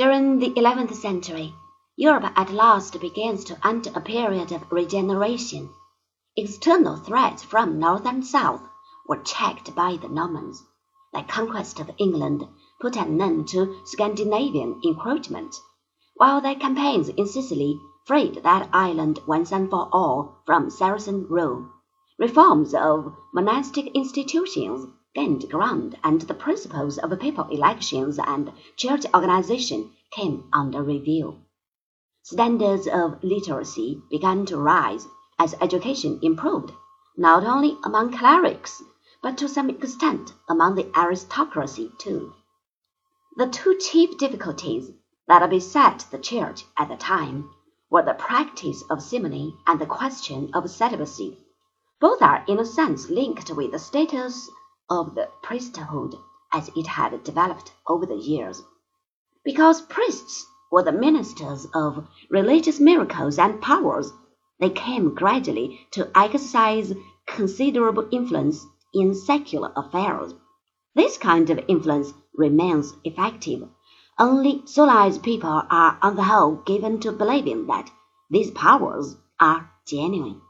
During the eleventh century, Europe at last begins to enter a period of regeneration. External threats from north and south were checked by the Normans. Their conquest of England put an end to Scandinavian encroachment, while their campaigns in Sicily freed that island once and for all from Saracen rule. Reforms of monastic institutions gained ground, and the principles of papal elections and church organization came under review. Standards of literacy began to rise as education improved, not only among clerics, but to some extent among the aristocracy too. The two chief difficulties that beset the church at the time were the practice of simony and the question of celibacy. Both are in a sense linked with the status of the priesthood as it had developed over the years. Because priests were the ministers of religious miracles and powers, they came gradually to exercise considerable influence in secular affairs. This kind of influence remains effective only as people are on the whole given to believing that these powers are genuine.